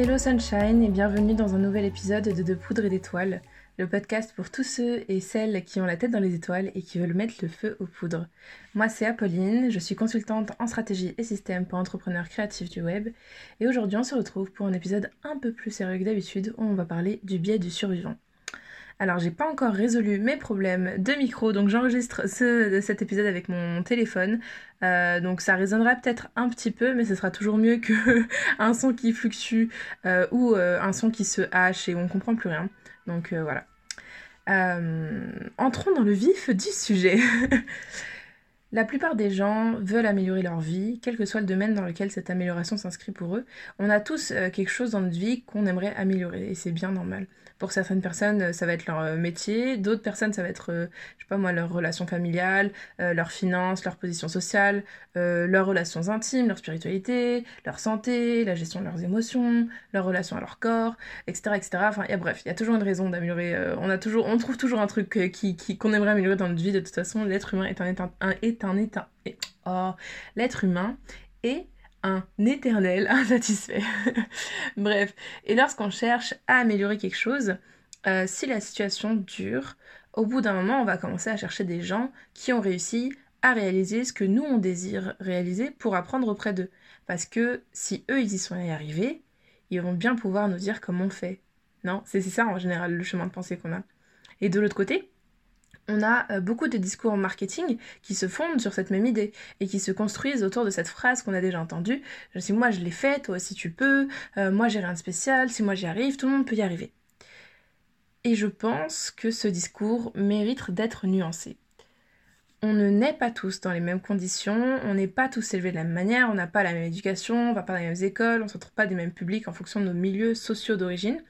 Hello Sunshine et bienvenue dans un nouvel épisode de De Poudre et d'Étoiles, le podcast pour tous ceux et celles qui ont la tête dans les étoiles et qui veulent mettre le feu aux poudres. Moi c'est Apolline, je suis consultante en stratégie et système pour entrepreneurs créatifs du web et aujourd'hui on se retrouve pour un épisode un peu plus sérieux que d'habitude où on va parler du biais du survivant. Alors j'ai pas encore résolu mes problèmes de micro, donc j'enregistre ce, cet épisode avec mon téléphone. Euh, donc ça résonnera peut-être un petit peu, mais ce sera toujours mieux que un son qui fluctue euh, ou euh, un son qui se hache et on comprend plus rien. Donc voilà. entrons dans le vif du sujet. La plupart des gens veulent améliorer leur vie, quel que soit le domaine dans lequel cette amélioration s'inscrit pour eux. On a tous quelque chose dans notre vie qu'on aimerait améliorer et c'est bien normal. Pour certaines personnes, euh, ça va être leur euh, métier, d'autres personnes, ça va être, euh, je sais pas moi, leur relation familiale, leurs finances, leur position sociale, leurs relations intimes, leur spiritualité, leur santé, la gestion de leurs émotions, leur relation à leur corps, etc. etc. Enfin, bref, il y a toujours une raison d'améliorer. on, on trouve toujours un truc qui, qu'on aimerait améliorer dans notre vie. De toute façon, l'être humain est un. Un, un état. Oh, l'être humain est un éternel insatisfait. Bref, et lorsqu'on cherche à améliorer quelque chose, euh, si la situation dure, au bout d'un moment, on va commencer à chercher des gens qui ont réussi à réaliser ce que nous, on désire réaliser pour apprendre auprès d'eux. Parce que si eux, ils y sont arrivés, ils vont bien pouvoir nous dire comment on fait. Non C'est ça en général le chemin de pensée qu'on a. Et de l'autre côté, on a euh, beaucoup de discours en marketing qui se fondent sur cette même idée et qui se construisent autour de cette phrase qu'on a déjà entendue. Si moi je l'ai fait, toi aussi tu peux, euh, moi j'ai rien de spécial, si moi j'y arrive, tout le monde peut y arriver. Et je pense que ce discours mérite d'être nuancé. On ne naît pas tous dans les mêmes conditions, on n'est pas tous élevés de la même manière, on n'a pas la même éducation, on va pas dans les mêmes écoles, on ne se retrouve pas des mêmes publics en fonction de nos milieux sociaux d'origine.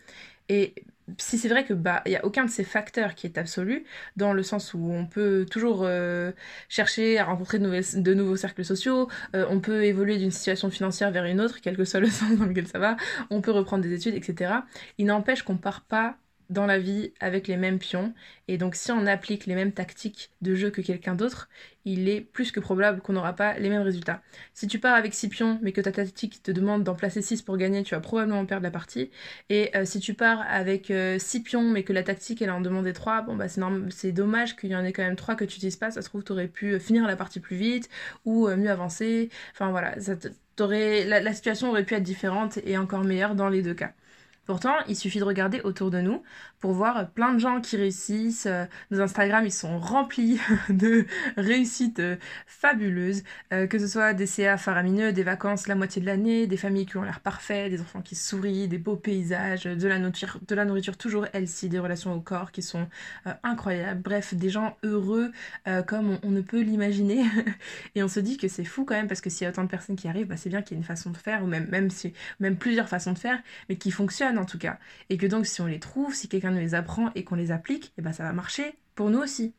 Si c'est vrai que bah il y a aucun de ces facteurs qui est absolu dans le sens où on peut toujours euh, chercher à rencontrer de, nouveaux cercles sociaux, euh, on peut évoluer d'une situation financière vers une autre, quel que soit le sens dans lequel ça va, on peut reprendre des études, etc. Il n'empêche qu'on part pas dans la vie avec les mêmes pions. Et donc si on applique les mêmes tactiques de jeu que quelqu'un d'autre, il est plus que probable qu'on n'aura pas les mêmes résultats. Si tu pars avec 6 pions, mais que ta tactique te demande d'en placer 6 pour gagner, tu vas probablement perdre la partie. Et euh, si tu pars avec 6 euh, pions, mais que la tactique elle en demandait 3, bon bah c'est dommage qu'il y en ait quand même 3 que tu n'utilises pas, ça se trouve tu aurais pu euh, finir la partie plus vite ou mieux avancer. Enfin voilà, la situation aurait pu être différente et encore meilleure dans les deux cas. Pourtant, il suffit de regarder autour de nous pour voir plein de gens qui réussissent. Euh, nos Instagram, ils sont remplis de réussites euh, fabuleuses, euh, que ce soit des CA faramineux, des vacances la moitié de l'année, des familles qui ont l'air parfaites, des enfants qui sourient, des beaux paysages, de la nourriture, de la nourriture toujours healthy, des relations au corps qui sont incroyables. Bref, des gens heureux comme on, ne peut l'imaginer. Et on se dit que c'est fou quand même parce que s'il y a autant de personnes qui arrivent, bah, c'est bien qu'il y ait une façon de faire ou même même si même plusieurs façons de faire, mais qui fonctionnent en tout cas. Et que donc si on les trouve, si quelqu'un nous les apprend et qu'on les applique, et eh ben ça va marcher pour nous aussi.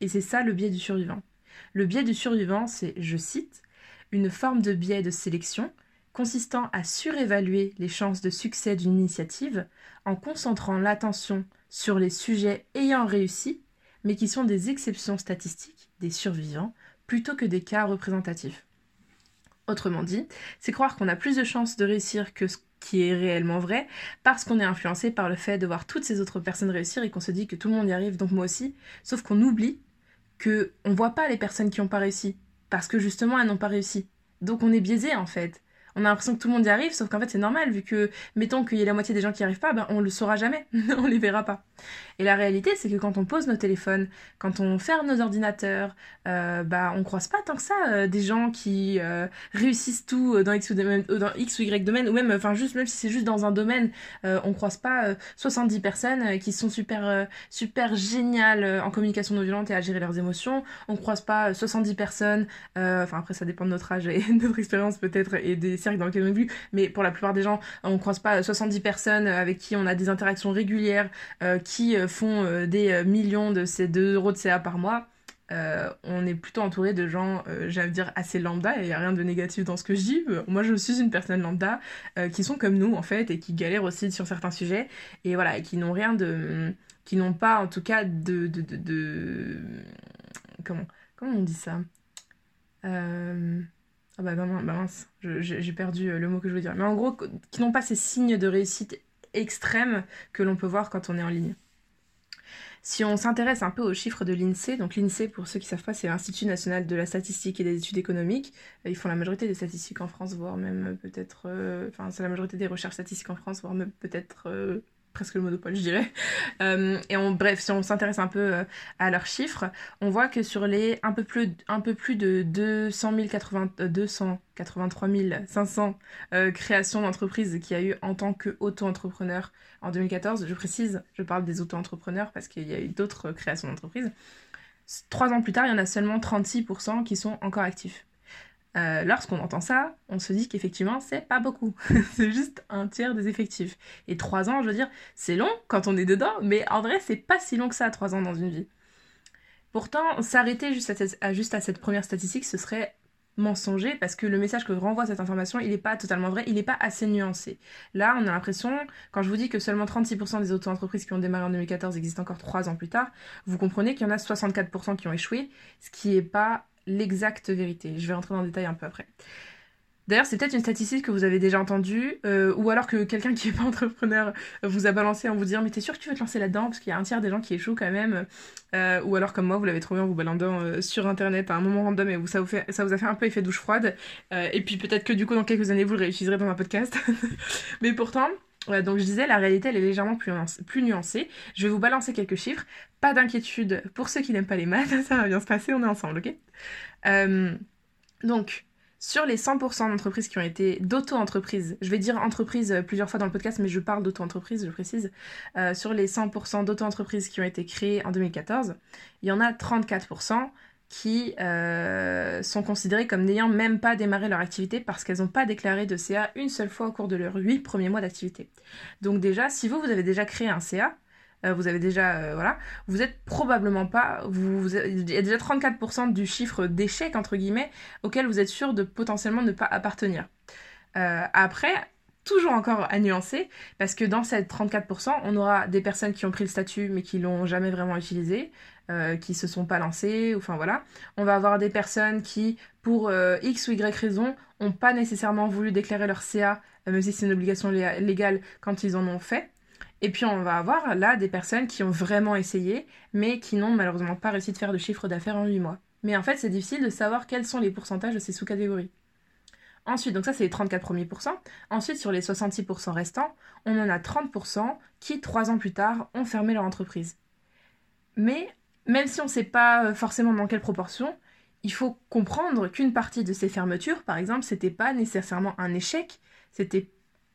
Et c'est ça le biais du survivant. Le biais du survivant, c'est, je cite, une forme de biais de sélection consistant à surévaluer les chances de succès d'une initiative en concentrant l'attention sur les sujets ayant réussi, mais qui sont des exceptions statistiques, des survivants, plutôt que des cas représentatifs. Autrement dit, c'est croire qu'on a plus de chances de réussir que ce qui est réellement vrai, parce qu'on est influencé par le fait de voir toutes ces autres personnes réussir et qu'on se dit que tout le monde y arrive, donc moi aussi. Sauf qu'on oublie que on voit pas les personnes qui n'ont pas réussi, parce que justement elles n'ont pas réussi. Donc on est biaisé en fait on a l'impression que tout le monde y arrive, sauf qu'en fait c'est normal, vu que, mettons qu'il y ait la moitié des gens qui n'y arrivent pas, ben on le saura jamais, on les verra pas. Et la réalité, c'est que quand on pose nos téléphones, quand on ferme nos ordinateurs, euh, bah on croise pas tant que ça euh, des gens qui euh, réussissent tout dans X ou dans X ou Y domaine, ou même, juste même si c'est juste dans un domaine, on croise pas 70 personnes qui sont super super géniales en communication non violente et à gérer leurs émotions. On croise pas 70 personnes, enfin après ça dépend de notre âge et de notre expérience peut-être et des dans lesquels on vu, mais pour la plupart des gens, on croise pas 70 personnes avec qui on a des interactions régulières, euh, qui euh, font euh, des millions de ces 2 euros de CA par mois. on est plutôt entouré de gens, j'allais dire, assez lambda, et il n'y a rien de négatif dans ce que je dis. Moi, je suis une personne lambda, qui sont comme nous, en fait, et qui galèrent aussi sur certains sujets, et voilà, et qui n'ont rien de... qui n'ont pas, en tout cas, de... de, de, comment, comment on dit ça? Ah bah non bah mince, j'ai perdu le mot que je veux dire. Mais en gros, qui n'ont pas ces signes de réussite extrêmes que l'on peut voir quand on est en ligne. Si on s'intéresse un peu aux chiffres de l'INSEE, donc l'INSEE, pour ceux qui ne savent pas, c'est l'Institut national de la statistique et des études économiques. Ils font la majorité des statistiques en France, voire même peut-être. Enfin, c'est la majorité des recherches statistiques en France, voire même peut-être presque le monopole, je dirais. Euh, et on, bref, si on s'intéresse un peu euh, à leurs chiffres, on voit que sur les un peu plus, un peu plus de 200 080, 283 500 créations d'entreprises qu'il y a eu en tant qu'auto-entrepreneur en 2014, je précise, je parle des auto-entrepreneurs parce qu'il y a eu d'autres créations d'entreprises. Trois ans plus tard, il y en a seulement 36% qui sont encore actifs. Euh, lorsqu'on entend ça, on se dit qu'effectivement, c'est pas beaucoup. c'est juste un tiers des effectifs. Et trois ans, je veux dire, c'est long quand on est dedans, mais en vrai, c'est pas si long que ça, trois ans dans une vie. Pourtant, s'arrêter juste à, juste à cette première statistique, ce serait mensonger parce que le message que renvoie cette information, il n'est pas totalement vrai, il n'est pas assez nuancé. Là, on a l'impression, quand je vous dis que seulement 36% des auto-entreprises qui ont démarré en 2014 existent encore trois ans plus tard, vous comprenez qu'il y en a 64% qui ont échoué, ce qui n'est pas l'exacte vérité. Je vais rentrer dans le détail un peu après. D'ailleurs, c'est peut-être une statistique que vous avez déjà entendue, euh, ou alors que quelqu'un qui n'est pas entrepreneur vous a balancé en vous disant Mais t'es sûr que tu veux te lancer là-dedans? Parce qu'il y a un tiers des gens qui échouent quand même. Euh, ou alors, comme moi, vous l'avez trouvé en vous balandant euh, sur internet à un moment random et vous, ça, vous fait, ça vous a fait un peu effet douche froide. et puis peut-être que du coup, dans quelques années, vous le réutiliserez dans un podcast. Mais pourtant, donc je disais, la réalité, elle est légèrement plus, nuancée. Je vais vous balancer quelques chiffres. Pas d'inquiétude pour ceux qui n'aiment pas les maths, ça va bien se passer, on est ensemble, ok? Euh, Donc, sur les 100% d'entreprises qui ont été d'auto-entreprises, je vais dire entreprise plusieurs fois dans le podcast, mais je parle d'auto-entreprise, je précise. Euh, sur les 100% d'auto-entreprises qui ont été créées en 2014, il y en a 34% qui euh, sont considérées comme n'ayant même pas démarré leur activité parce qu'elles n'ont pas déclaré de CA une seule fois au cours de leurs 8 premiers mois d'activité. Donc déjà, si vous, vous avez déjà créé un CA, euh, vous avez déjà, euh, voilà, vous êtes probablement pas, vous, il y a déjà 34% du chiffre d'échec, entre guillemets, auquel vous êtes sûr de potentiellement ne pas appartenir. après, toujours encore à nuancer, parce que dans cette 34%, on aura des personnes qui ont pris le statut mais qui l'ont jamais vraiment utilisé, euh, qui se sont pas lancées, enfin voilà. On va avoir des personnes qui, pour euh, X ou Y raison, ont pas nécessairement voulu déclarer leur CA, euh, même si c'est une obligation légale, quand ils en ont fait. Et puis on va avoir là des personnes qui ont vraiment essayé, mais qui n'ont malheureusement pas réussi de faire de chiffre d'affaires en 8 mois. Mais en fait, c'est difficile de savoir quels sont les pourcentages de ces sous-catégories. Ensuite, donc ça c'est les 34 premiers pourcents. Ensuite, sur les 66% restants, on en a 30% qui, trois ans plus tard, ont fermé leur entreprise. Mais même si on ne sait pas euh, forcément dans quelle proportion, il faut comprendre qu'une partie de ces fermetures, par exemple, c'était pas nécessairement un échec, c'était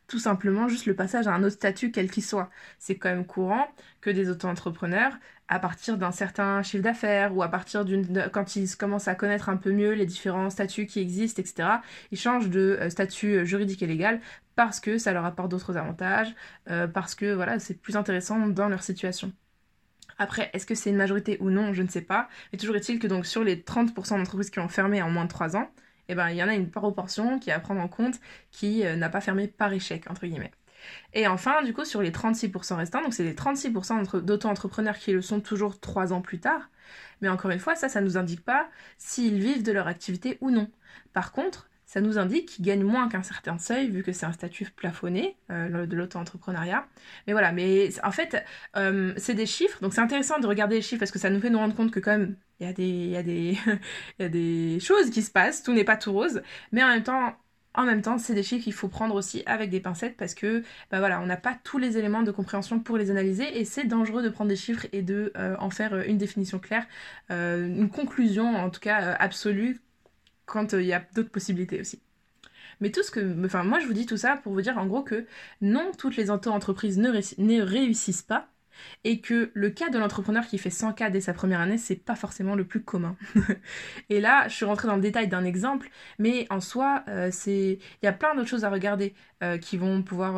tout simplement juste le passage à un autre statut quel qu'il soit. C'est quand même courant que des auto-entrepreneurs, à partir d'un certain chiffre d'affaires ou à partir d'une quand ils commencent à connaître un peu mieux les différents statuts qui existent, etc., ils changent de euh, statut euh, juridique et légal parce que ça leur apporte d'autres avantages, parce que voilà, c'est plus intéressant dans leur situation. Après, est-ce que c'est une majorité ou non, je ne sais pas. Mais toujours est-il que donc sur les 30% d'entreprises qui ont fermé en moins de 3 ans, eh ben, il y en a une proportion qui est à prendre en compte qui euh, n'a pas fermé par échec, entre guillemets. Et enfin, du coup, sur les 36% restants, donc c'est les 36% d'auto-entrepreneurs qui le sont toujours 3 ans plus tard. Mais encore une fois, ça, ça ne nous indique pas s'ils vivent de leur activité ou non. Par contre, ça nous indique qu'ils gagnent moins qu'un certain seuil, vu que c'est un statut plafonné euh, de l'auto-entrepreneuriat. Mais voilà, mais en fait, euh, c'est des chiffres, donc c'est intéressant de regarder les chiffres parce que ça nous fait nous rendre compte que quand même, il y, a des, y, y a des choses qui se passent, tout n'est pas tout rose, mais en même temps, en même temps, c'est des chiffres qu'il faut prendre aussi avec des pincettes parce que, bah voilà, on n'a pas tous les éléments de compréhension pour les analyser et c'est dangereux de prendre des chiffres et de euh, en faire une définition claire, une conclusion en tout cas absolue quand euh, il y a d'autres possibilités aussi. Mais tout ce que. Enfin, moi, je vous dis tout ça pour vous dire en gros que non, toutes les auto-entreprises ne, réussissent pas. Et que le cas de l'entrepreneur qui fait 100K dès sa première année, c'est pas forcément le plus commun. et là, je suis rentrée dans le détail d'un exemple, mais en soi, euh, il y a plein d'autres choses à regarder euh, qui vont pouvoir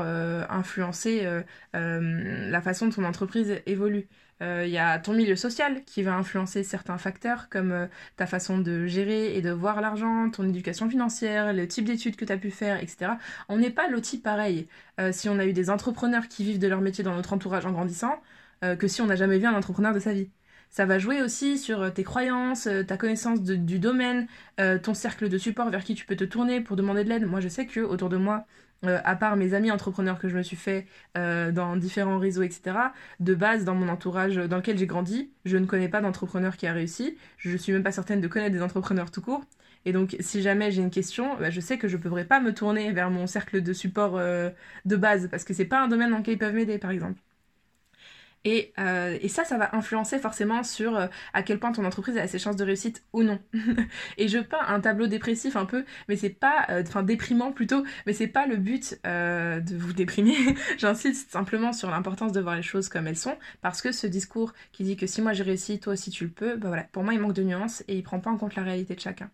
influencer la façon dont ton entreprise évolue. Il euh, y a ton milieu social qui va influencer certains facteurs comme euh, ta façon de gérer et de voir l'argent, ton éducation financière, le type d'études que tu as pu faire, etc. On n'est pas loti pareil. Euh, si on a eu des entrepreneurs qui vivent de leur métier dans notre entourage en grandissant, que si on n'a jamais vu un entrepreneur de sa vie. ça va jouer aussi sur tes croyances, ta connaissance du domaine, ton cercle de support vers qui tu peux te tourner pour demander de l'aide. Moi, je sais que autour de moi, euh, à part mes amis entrepreneurs que je me suis fait euh, dans différents réseaux, etc., de base, dans mon entourage dans lequel j'ai grandi, je ne connais pas d'entrepreneur qui a réussi. Je ne suis même pas certaine de connaître des entrepreneurs tout court. Et donc, si jamais j'ai une question, bah, je sais que je ne pourrais pas me tourner vers mon cercle de support euh, de base, parce que c'est pas un domaine dans lequel ils peuvent m'aider, par exemple. Euh, et, ça, ça va influencer forcément sur euh, à quel point ton entreprise a ses chances de réussite ou non. et je peins un tableau dépressif un peu, mais c'est pas, euh, enfin déprimant plutôt, mais c'est pas le but de vous déprimer. J'insiste simplement sur l'importance de voir les choses comme elles sont, parce que ce discours qui dit que si moi j'ai réussi, toi aussi tu le peux, bah voilà, pour moi il manque de nuances et il prend pas en compte la réalité de chacun.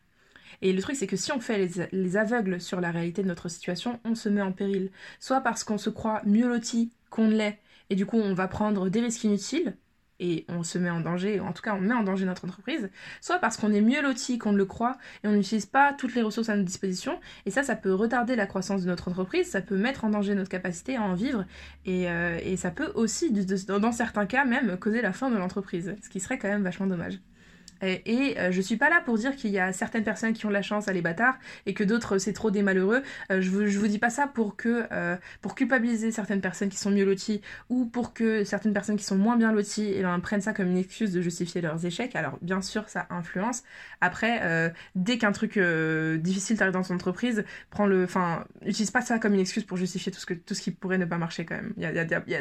Et le truc, c'est que si on fait les, les, aveugles sur la réalité de notre situation, on se met en péril. Soit parce qu'on se croit mieux loti qu'on l'est, et du coup on va prendre des risques inutiles et on se met en danger, en tout cas on met en danger notre entreprise, soit parce qu'on est mieux loti qu'on ne le croit et on n'utilise pas toutes les ressources à notre disposition, et ça, ça peut retarder la croissance de notre entreprise, ça peut mettre en danger notre capacité à en vivre, et, euh, et ça peut aussi, dans certains cas même, causer la fin de l'entreprise, ce qui serait quand même vachement dommage. Et, euh, je suis pas là pour dire qu'il y a certaines personnes qui ont la chance à les bâtards et que d'autres c'est trop des malheureux. Euh, je, je vous dis pas ça pour que euh, pour culpabiliser certaines personnes qui sont mieux loties ou pour que certaines personnes qui sont moins bien loties ben, prennent ça comme une excuse de justifier leurs échecs. Alors bien sûr ça influence. Après dès qu'un truc difficile t'arrive dans ton entreprise, prends le, enfin utilise pas ça comme une excuse pour justifier tout ce que tout ce qui pourrait ne pas marcher quand même.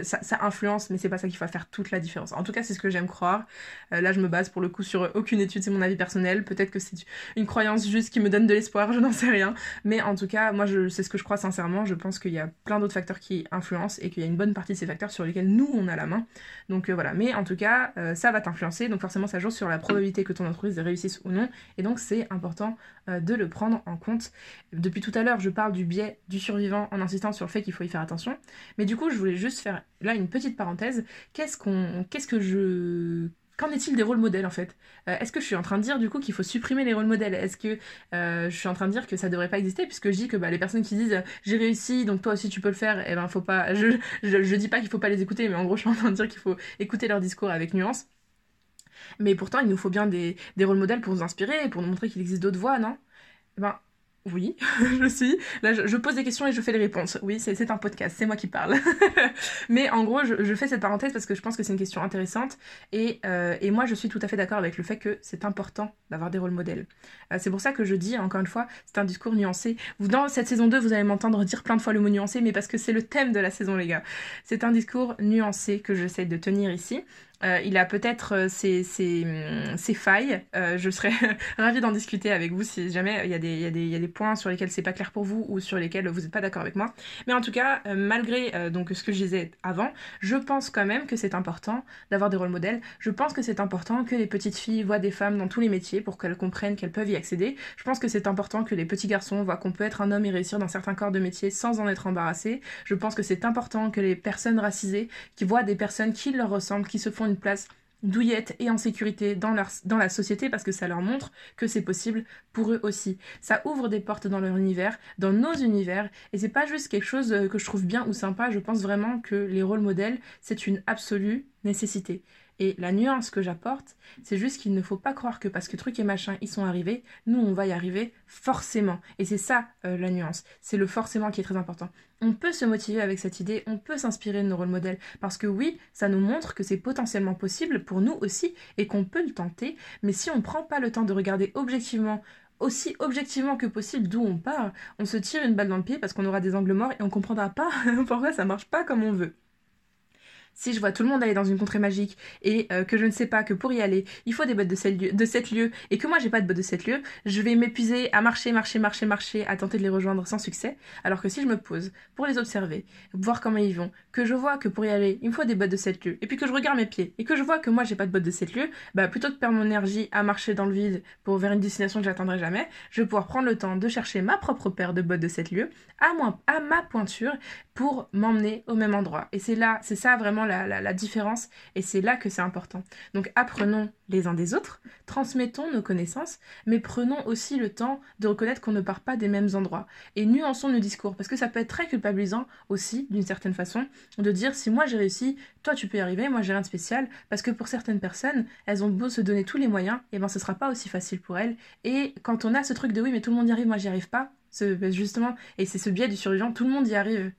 Ça, influence mais c'est pas ça qui va faire toute la différence. En tout cas c'est ce que j'aime croire. là je me base pour le coup sur aucune étude, c'est mon avis personnel. Peut-être que c'est une croyance juste qui me donne de l'espoir, je n'en sais rien. Mais en tout cas, moi, c'est ce que je crois sincèrement. Je pense qu'il y a plein d'autres facteurs qui influencent et qu'il y a une bonne partie de ces facteurs sur lesquels nous, on a la main. Donc euh, voilà. Mais en tout cas, euh, ça va t'influencer. Donc forcément, ça joue sur la probabilité que ton entreprise réussisse ou non. Et donc, c'est important euh, de le prendre en compte. Depuis tout à l'heure, je parle du biais du survivant en insistant sur le fait qu'il faut y faire attention. Mais du coup, je voulais juste faire là une petite parenthèse. Qu'est-ce qu'on, qu'est-ce que je Qu'en est-il des rôles modèles en fait euh, Est-ce que je suis en train de dire du coup qu'il faut supprimer les rôles modèles? Est-ce que euh, je suis en train de dire que ça devrait pas exister puisque je dis que bah, les personnes qui disent j'ai réussi donc toi aussi tu peux le faire, et eh ben faut pas. Je, je, dis pas qu'il faut pas les écouter, mais en gros je suis en train de dire qu'il faut écouter leur discours avec nuance. Mais pourtant il nous faut bien des, des rôles modèles pour nous inspirer, pour nous montrer qu'il existe d'autres voies, non? Eh ben, oui, je suis. Là, je, pose des questions et je fais les réponses. Oui, c'est un podcast, c'est moi qui parle. Mais en gros, je, fais cette parenthèse parce que je pense que c'est une question intéressante. Et, euh, et, moi, je suis tout à fait d'accord avec le fait que c'est important d'avoir des rôles modèles. Euh, c'est pour ça que je dis, encore une fois, c'est un discours nuancé. Dans cette saison 2, vous allez m'entendre dire plein de fois le mot nuancé, mais parce que c'est le thème de la saison, les gars. C'est un discours nuancé que j'essaie de tenir ici. Euh, il a peut-être euh, ses, hum, ses, failles. Euh, je serais ravie d'en discuter avec vous si jamais il y a des points sur lesquels c'est pas clair pour vous ou sur lesquels vous n'êtes pas d'accord avec moi. Mais en tout cas, malgré donc ce que je disais avant, je pense quand même que c'est important d'avoir des rôles modèles. Je pense que c'est important que les petites filles voient des femmes dans tous les métiers pour qu'elles comprennent qu'elles peuvent y accéder. Je pense que c'est important que les petits garçons voient qu'on peut être un homme et réussir dans certains corps de métier sans en être embarrassé. Je pense que c'est important que les personnes racisées qui voient des personnes qui leur ressemblent, qui se font une place douillette et en sécurité dans, leur, dans la société parce que ça leur montre que c'est possible pour eux aussi. Ça ouvre des portes dans leur univers, dans nos univers, et c'est pas juste quelque chose euh, que je trouve bien ou sympa, je pense vraiment que les rôles modèles, c'est une absolue nécessité. Et la nuance que j'apporte, c'est juste qu'il ne faut pas croire que parce que truc et machin, ils sont arrivés, nous, on va y arriver forcément. Et c'est ça euh, la nuance. C'est le forcément qui est très important. On peut se motiver avec cette idée, on peut s'inspirer de nos rôles modèles, parce que oui, ça nous montre que c'est potentiellement possible pour nous aussi, et qu'on peut le tenter, mais si on ne prend pas le temps de regarder objectivement aussi objectivement que possible d'où on part, on se tire une balle dans le pied parce qu'on aura des angles morts et on comprendra pas pourquoi ça marche pas comme on veut si je vois tout le monde aller dans une contrée magique et euh, que je ne sais pas que pour y aller, il faut des bottes de 7 lieux, de 7 lieux et que moi j'ai pas de bottes de 7 lieux, je vais m'épuiser à marcher, marcher, marcher, marcher, à tenter de les rejoindre sans succès. Alors que si je me pose pour les observer, voir comment ils vont, que je vois que pour y aller, il me faut des bottes de 7 lieux et puis que je regarde mes pieds et que je vois que moi j'ai pas de bottes de 7 lieux, bah plutôt que de perdre mon énergie à marcher dans le vide pour vers une destination que j'atteindrai jamais, je vais pouvoir prendre le temps de chercher ma propre paire de bottes de 7 lieux à, moi, à ma pointure pour m'emmener au même endroit. Et c'est là, c'est ça vraiment la, la différence et c'est là que c'est important. Donc apprenons les uns des autres, transmettons nos connaissances, mais prenons aussi le temps de reconnaître qu'on ne part pas des mêmes endroits et nuançons nos discours parce que ça peut être très culpabilisant aussi d'une certaine façon de dire si moi j'ai réussi, toi tu peux y arriver, moi j'ai rien de spécial parce que pour certaines personnes, elles ont beau se donner tous les moyens, et ben ce sera pas aussi facile pour elles et quand on a ce truc de oui mais tout le monde y arrive, moi j'y arrive pas, ce, justement, et c'est ce biais du survivant, tout le monde y arrive.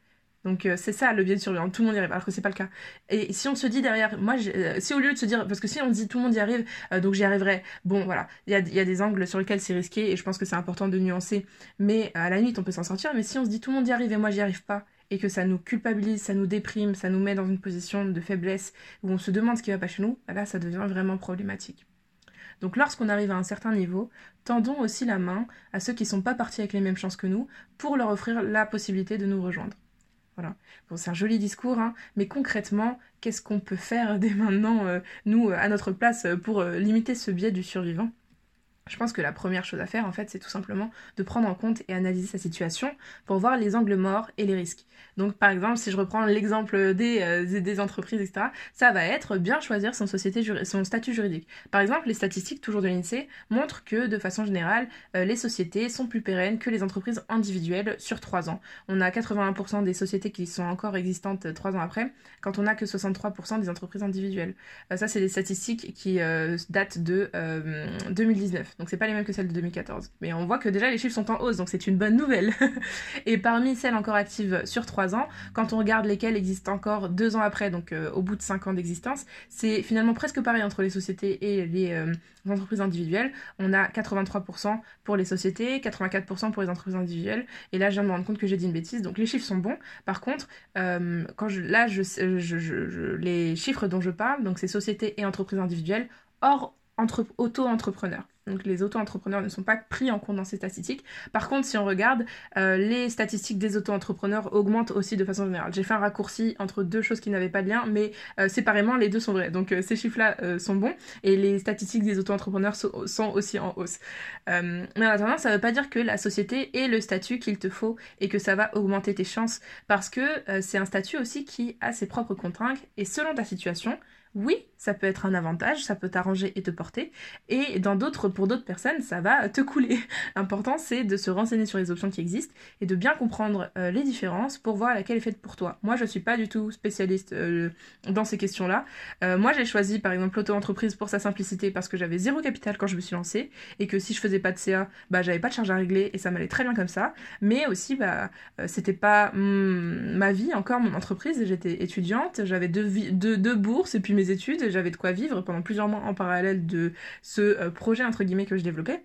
Donc euh, c'est ça le biais de survivant, tout le monde y arrive, alors que c'est pas le cas. Et si on se dit derrière, moi, euh, si au lieu de se dire, parce que si on dit tout le monde y arrive, euh, donc j'y arriverai, bon voilà, il y a, y a, des angles sur lesquels c'est risqué et je pense que c'est important de nuancer, mais à la limite on peut s'en sortir, mais si on se dit tout le monde y arrive et moi j'y arrive pas, et que ça nous culpabilise, ça nous déprime, ça nous met dans une position de faiblesse où on se demande ce qui va pas chez nous, bah là ça devient vraiment problématique. Donc lorsqu'on arrive à un certain niveau, tendons aussi la main à ceux qui ne sont pas partis avec les mêmes chances que nous pour leur offrir la possibilité de nous rejoindre. Voilà. Bon, c'est un joli discours, hein, mais concrètement, qu'est-ce qu'on peut faire dès maintenant, euh, nous, à notre place, pour euh, limiter ce biais du survivant? Je pense que la première chose à faire, en fait, c'est tout simplement de prendre en compte et analyser sa situation pour voir les angles morts et les risques. Donc, par exemple, si je reprends l'exemple des, euh, des entreprises, etc., ça va être bien choisir son, société son statut juridique. Par exemple, les statistiques, toujours de l'INSEE, montrent que, de façon générale, euh, les sociétés sont plus pérennes que les entreprises individuelles sur 3 ans. On a 81% des sociétés qui sont encore existantes 3 ans après, quand on a que 63% des entreprises individuelles. Euh, ça, c'est des statistiques qui datent de 2019. Donc c'est pas les mêmes que celles de 2014. Mais on voit que déjà les chiffres sont en hausse, donc c'est une bonne nouvelle. et parmi celles encore actives sur 3 ans, quand on regarde lesquelles existent encore 2 ans après, donc euh, au bout de 5 ans d'existence, c'est finalement presque pareil entre les sociétés et les, euh, entreprises individuelles. On a 83% pour les sociétés, 84% pour les entreprises individuelles. Et là, je viens de me rendre compte que j'ai dit une bêtise. Donc les chiffres sont bons. Par contre, euh, quand je, là, je, les chiffres dont je parle, donc c'est sociétés et entreprises individuelles, hors entre, auto-entrepreneurs. Donc les auto-entrepreneurs ne sont pas pris en compte dans ces statistiques. Par contre, si on regarde, euh, les statistiques des auto-entrepreneurs augmentent aussi de façon générale. J'ai fait un raccourci entre deux choses qui n'avaient pas de lien, mais euh, séparément, les deux sont vrais. Donc euh, ces chiffres-là sont bons et les statistiques des auto-entrepreneurs sont aussi en hausse. mais en attendant, ça ne veut pas dire que la société est le statut qu'il te faut et que ça va augmenter tes chances parce que c'est un statut aussi qui a ses propres contraintes et selon ta situation, oui, ça peut être un avantage, ça peut t'arranger et te porter, et dans d'autres, pour d'autres personnes, ça va te couler. L'important, c'est de se renseigner sur les options qui existent et de bien comprendre euh, les différences pour voir laquelle est faite pour toi. Moi, je suis pas du tout spécialiste euh, dans ces questions-là. Euh, moi, j'ai choisi, par exemple, l'auto-entreprise pour sa simplicité parce que j'avais zéro capital quand je me suis lancée et que si je faisais pas de CA, bah, j'avais pas de charge à régler et ça m'allait très bien comme ça. Mais aussi, bah, c'était pas hmm, ma vie encore, mon entreprise. J'étais étudiante, j'avais deux bourses et puis mes études, j'avais de quoi vivre pendant plusieurs mois en parallèle de ce euh, projet entre guillemets que je développais.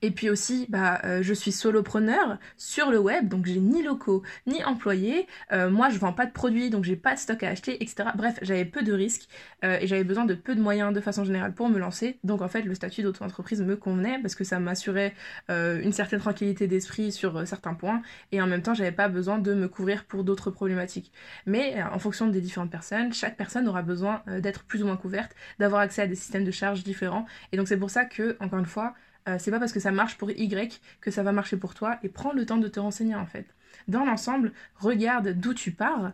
Et puis aussi, bah, euh, je suis solopreneur sur le web, donc j'ai ni locaux, ni employés. Euh, moi, je vends pas de produits, donc j'ai pas de stock à acheter, etc. Bref, j'avais peu de risques euh, et j'avais besoin de peu de moyens de façon générale pour me lancer. Donc en fait, le statut d'auto-entreprise me convenait parce que ça m'assurait une certaine tranquillité d'esprit sur certains points et en même temps, j'avais pas besoin de me couvrir pour d'autres problématiques. Mais en fonction des différentes personnes, chaque personne aura besoin d'être plus ou moins couverte, d'avoir accès à des systèmes de charge différents. Et donc c'est pour ça que, encore une fois, euh, c'est pas parce que ça marche pour Y que ça va marcher pour toi et prends le temps de te renseigner en fait. Dans l'ensemble, regarde d'où tu pars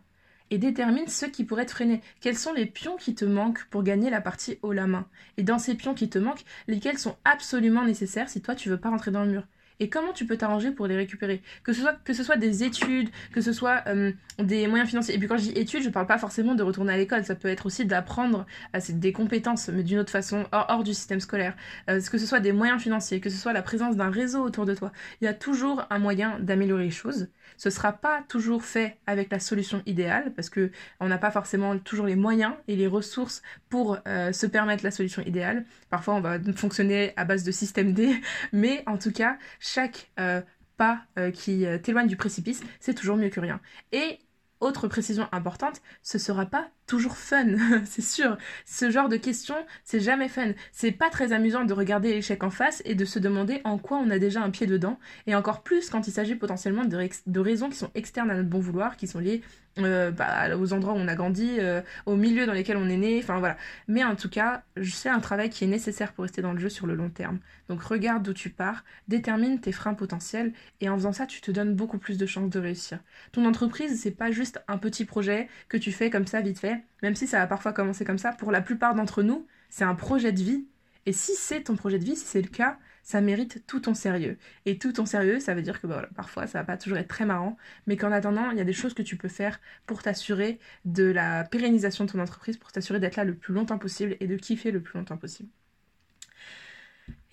et détermine ce qui pourrait te freiner. Quels sont les pions qui te manquent pour gagner la partie haut la main? Et dans ces pions qui te manquent, lesquels sont absolument nécessaires si toi tu veux pas rentrer dans le mur? Et comment tu peux t'arranger pour les récupérer? Que ce soit, que ce soit des études, que ce soit euh, des moyens financiers. Et puis quand je dis études, je parle pas forcément de retourner à l'école, ça peut être aussi d'apprendre des compétences, mais d'une autre façon, hors, du système scolaire. Euh, que ce soit des moyens financiers, que ce soit la présence d'un réseau autour de toi. Il y a toujours un moyen d'améliorer les choses. Ce sera pas toujours fait avec la solution idéale, parce que on n'a pas forcément toujours les moyens et les ressources pour se permettre la solution idéale. Parfois, on va fonctionner à base de système D, mais en tout cas, chaque euh, pas euh, qui euh, t'éloigne du précipice, c'est toujours mieux que rien. Et autre précision importante, ce sera pas toujours fun, c'est sûr. Ce genre de questions, c'est jamais fun. C'est pas très amusant de regarder l'échec en face et de se demander en quoi on a déjà un pied dedans, et encore plus quand il s'agit potentiellement de, de, raisons qui sont externes à notre bon vouloir, qui sont liées euh, bah, aux endroits où on a grandi, euh, au milieu dans lesquels on est né, enfin voilà. Mais en tout cas, c'est un travail qui est nécessaire pour rester dans le jeu sur le long terme. Donc regarde d'où tu pars, détermine tes freins potentiels, et en faisant ça, tu te donnes beaucoup plus de chances de réussir. Ton entreprise, c'est pas juste un petit projet que tu fais comme ça vite fait même si ça va parfois commencer comme ça, pour la plupart d'entre nous, c'est un projet de vie. Et si c'est ton projet de vie, si c'est le cas, ça mérite tout ton sérieux. Et tout ton sérieux, ça veut dire que bah, parfois ça va pas toujours être très marrant, mais qu'en attendant, il y a des choses que tu peux faire pour t'assurer de la pérennisation de ton entreprise, pour t'assurer d'être là le plus longtemps possible et de kiffer le plus longtemps possible.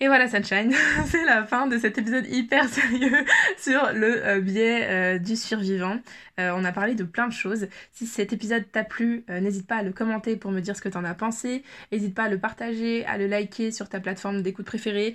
Et voilà Sunshine, c'est la fin de cet épisode hyper sérieux sur le euh, biais euh, du survivant. Euh, on a parlé de plein de choses. Si cet épisode t'a plu, n'hésite pas à le commenter pour me dire ce que t'en as pensé. N'hésite pas à le partager, à le liker sur ta plateforme d'écoute préférée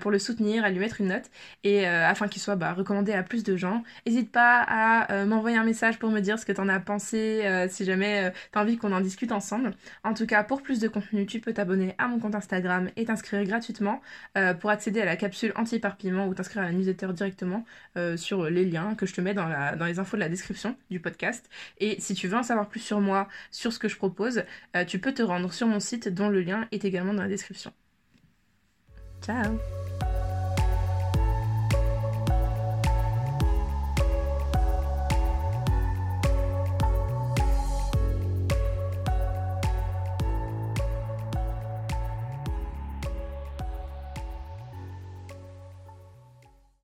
pour le soutenir, à lui mettre une note et afin qu'il soit bah, recommandé à plus de gens. N'hésite pas à m'envoyer un message pour me dire ce que t'en as pensé si jamais t'as envie qu'on en discute ensemble. En tout cas, pour plus de contenu, tu peux t'abonner à mon compte Instagram et t'inscrire gratuitement euh, pour accéder à la capsule anti-éparpillement ou t'inscrire à la newsletter directement euh, sur les liens que je te mets dans, dans les infos de la description du podcast. Et si tu veux en savoir plus sur moi, sur ce que je propose, euh, tu peux te rendre sur mon site dont le lien est également dans la description. Ciao